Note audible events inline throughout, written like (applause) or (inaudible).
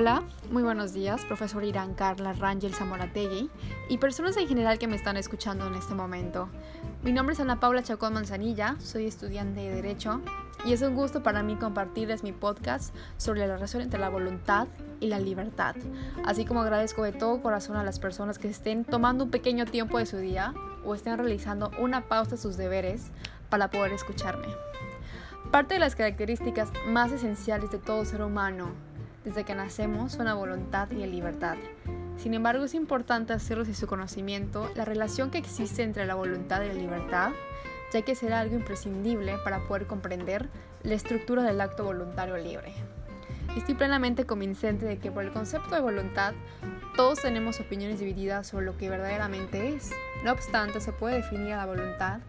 Hola, muy buenos días, profesor Irán Carla Rangel Zamorategui y personas en general que me están escuchando en este momento. Mi nombre es Ana Paula Chacón Manzanilla, soy estudiante de Derecho y es un gusto para mí compartirles mi podcast sobre la relación entre la voluntad y la libertad, así como agradezco de todo corazón a las personas que estén tomando un pequeño tiempo de su día o estén realizando una pausa de sus deberes para poder escucharme. Parte de las características más esenciales de todo ser humano desde que nacemos son voluntad y la libertad. Sin embargo, es importante hacerlo de su conocimiento la relación que existe entre la voluntad y la libertad, ya que será algo imprescindible para poder comprender la estructura del acto voluntario libre. Estoy plenamente convincente de que por el concepto de voluntad todos tenemos opiniones divididas sobre lo que verdaderamente es. No obstante, se puede definir a la voluntad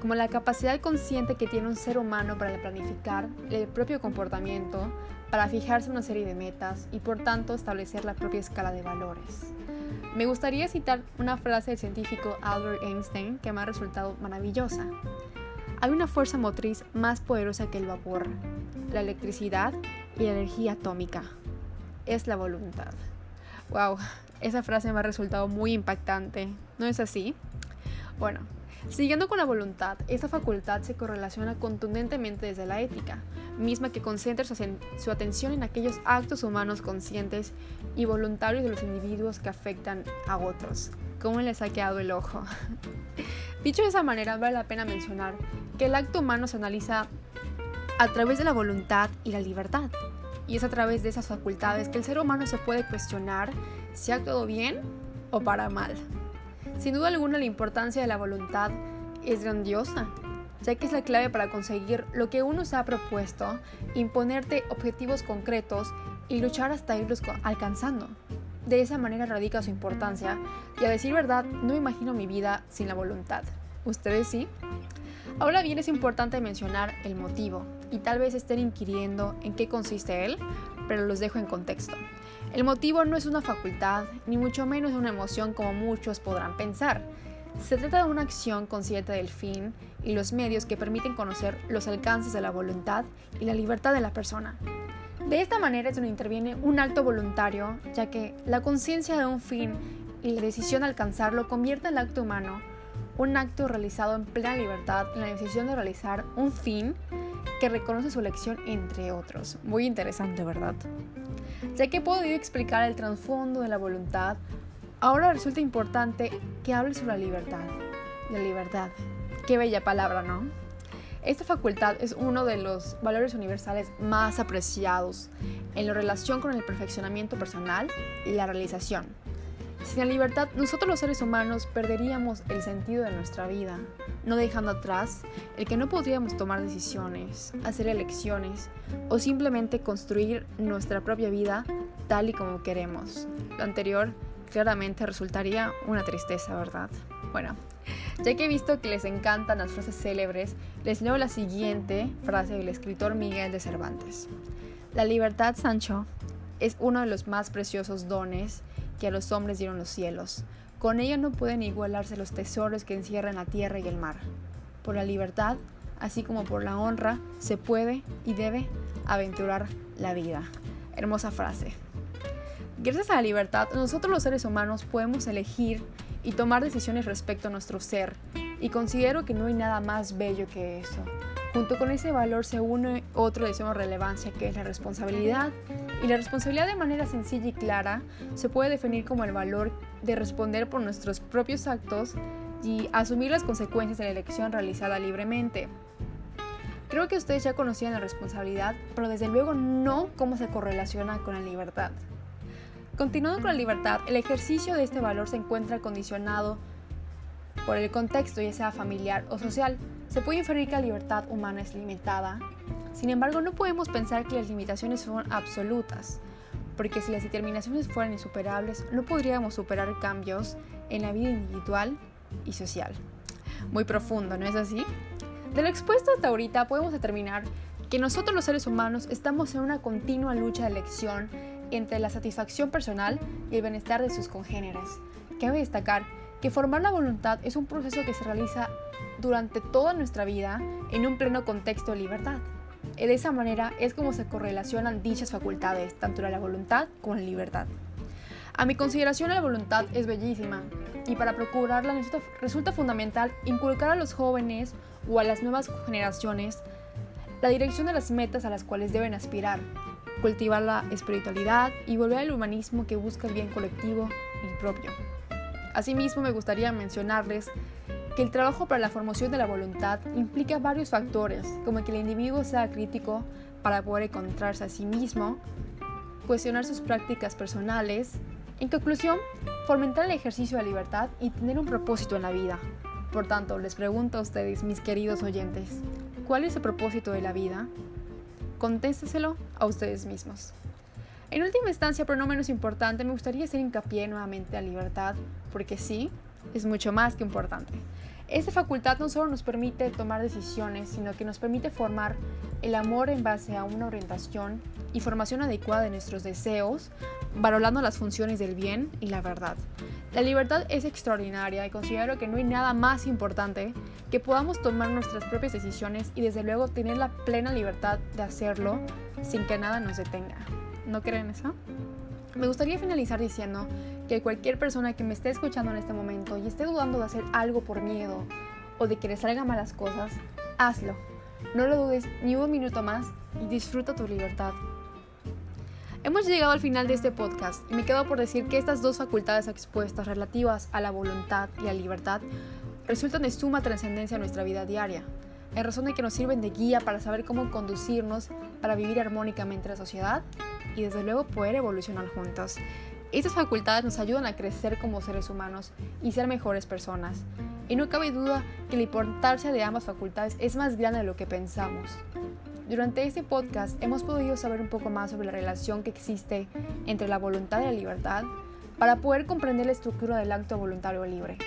como la capacidad consciente que tiene un ser humano para planificar el propio comportamiento, para fijarse una serie de metas y por tanto establecer la propia escala de valores. Me gustaría citar una frase del científico Albert Einstein que me ha resultado maravillosa. Hay una fuerza motriz más poderosa que el vapor, la electricidad y la energía atómica. Es la voluntad. Wow, esa frase me ha resultado muy impactante. ¿No es así? Bueno, Siguiendo con la voluntad, esta facultad se correlaciona contundentemente desde la ética, misma que concentra su, atención en aquellos actos humanos conscientes y voluntarios de los individuos que afectan a otros, como les ha quedado el ojo. (laughs) Dicho de esa manera, vale la pena mencionar que el acto humano se analiza a través de la voluntad y la libertad, y es a través de esas facultades que el ser humano se puede cuestionar si ha actuado bien o para mal. Sin duda alguna la importancia de la voluntad es grandiosa, ya que es la clave para conseguir lo que uno se ha propuesto, imponerte objetivos concretos y luchar hasta irlos alcanzando. De esa manera radica su importancia y a decir verdad no imagino mi vida sin la voluntad. ¿Ustedes sí? Ahora bien es importante mencionar el motivo y tal vez estén inquiriendo en qué consiste él, pero los dejo en contexto. El motivo no es una facultad, ni mucho menos una emoción como muchos podrán pensar. Se trata de una acción consciente del fin y los medios que permiten conocer los alcances de la voluntad y la libertad de la persona. De esta manera es donde interviene un acto voluntario, ya que la conciencia de un fin y la decisión de alcanzarlo convierte el acto humano un acto realizado en plena libertad en la decisión de realizar un fin que reconoce su elección entre otros. Muy interesante, ¿verdad? Ya que he podido explicar el trasfondo de la voluntad, ahora resulta importante que hable sobre la libertad. La libertad. Qué bella palabra, ¿no? Esta facultad es uno de los valores universales más apreciados en la relación con el perfeccionamiento personal y la realización. Sin la libertad, nosotros los seres humanos perderíamos el sentido de nuestra vida, no dejando atrás el que no podríamos tomar decisiones, hacer elecciones o simplemente construir nuestra propia vida tal y como queremos. Lo anterior claramente resultaría una tristeza, ¿verdad? Bueno, ya que he visto que les encantan las frases célebres, les leo la siguiente frase del escritor Miguel de Cervantes. La libertad, Sancho, es uno de los más preciosos dones que a los hombres dieron los cielos. Con ella no pueden igualarse los tesoros que encierran la tierra y el mar. Por la libertad, así como por la honra, se puede y debe aventurar la vida. Hermosa frase. Gracias a la libertad, nosotros los seres humanos podemos elegir y tomar decisiones respecto a nuestro ser, y considero que no hay nada más bello que eso. Junto con ese valor se une otro de suma relevancia que es la responsabilidad. Y la responsabilidad de manera sencilla y clara se puede definir como el valor de responder por nuestros propios actos y asumir las consecuencias de la elección realizada libremente. Creo que ustedes ya conocían la responsabilidad, pero desde luego no cómo se correlaciona con la libertad. Continuando con la libertad, el ejercicio de este valor se encuentra condicionado por el contexto, ya sea familiar o social. Se puede inferir que la libertad humana es limitada. Sin embargo, no podemos pensar que las limitaciones son absolutas, porque si las determinaciones fueran insuperables, no podríamos superar cambios en la vida individual y social. Muy profundo, ¿no es así? De lo expuesto hasta ahorita podemos determinar que nosotros los seres humanos estamos en una continua lucha de elección entre la satisfacción personal y el bienestar de sus congéneres. Cabe destacar que formar la voluntad es un proceso que se realiza durante toda nuestra vida en un pleno contexto de libertad. de esa manera es como se correlacionan dichas facultades, tanto la voluntad como la libertad. A mi consideración la voluntad es bellísima y para procurarla resulta, fundamental inculcar a los jóvenes o a las nuevas generaciones la dirección de las metas a las cuales deben aspirar, cultivar la espiritualidad y volver al humanismo que busca el bien colectivo y propio. Asimismo, me gustaría mencionarles que el trabajo para la formación de la voluntad implica varios factores, como que el individuo sea crítico para poder encontrarse a sí mismo, cuestionar sus prácticas personales, en conclusión, fomentar el ejercicio de la libertad y tener un propósito en la vida. Por tanto, les pregunto a ustedes, mis queridos oyentes, ¿cuál es el propósito de la vida? Contésteselo a ustedes mismos. En última instancia, pero no menos importante, me gustaría hacer hincapié nuevamente a libertad, porque sí, es mucho más que importante. Esta facultad no solo nos permite tomar decisiones, sino que nos permite formar el amor en base a una orientación y formación adecuada de nuestros deseos, valorando las funciones del bien y la verdad. La libertad es extraordinaria y considero que no hay nada más importante que podamos tomar nuestras propias decisiones y desde luego tener la plena libertad de hacerlo sin que nada nos detenga. ¿No creen eso? Me gustaría finalizar diciendo que cualquier persona que me esté escuchando en este momento y esté dudando de hacer algo por miedo o de que le salgan malas cosas, hazlo. No lo dudes ni un minuto más y disfruta tu libertad. Hemos llegado al final de este podcast y me quedo por decir que estas dos facultades expuestas relativas a la voluntad y la libertad resultan de suma trascendencia en nuestra vida diaria, en razón de que nos sirven de guía para saber cómo conducirnos para vivir armónicamente en la sociedad y desde luego poder evolucionar juntos. Estas facultades nos ayudan a crecer como seres humanos y ser mejores personas. Y no cabe duda que la importancia de ambas facultades es más grande de lo que pensamos. Durante este podcast hemos podido saber un poco más sobre la relación que existe entre la voluntad y la libertad para poder comprender la estructura del acto voluntario libre,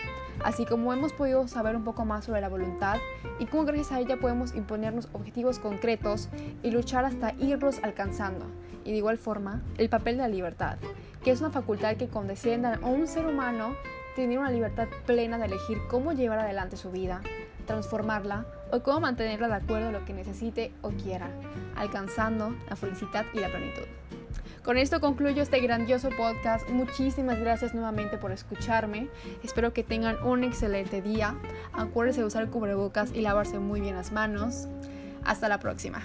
así como hemos podido saber un poco más sobre la voluntad y cómo gracias a ella podemos imponernos objetivos concretos y luchar hasta irlos alcanzando, y de igual forma el papel de la libertad, que es una facultad que condescienda a un ser humano tener una libertad plena de elegir cómo llevar adelante su vida, transformarla o cómo mantenerla de acuerdo a lo que necesite o quiera, alcanzando la felicidad y la plenitud. Con esto concluyo este grandioso podcast. Muchísimas gracias nuevamente por escucharme. Espero que tengan un excelente día. Acuérdense de usar cubrebocas y lavarse muy bien las manos. Hasta la próxima.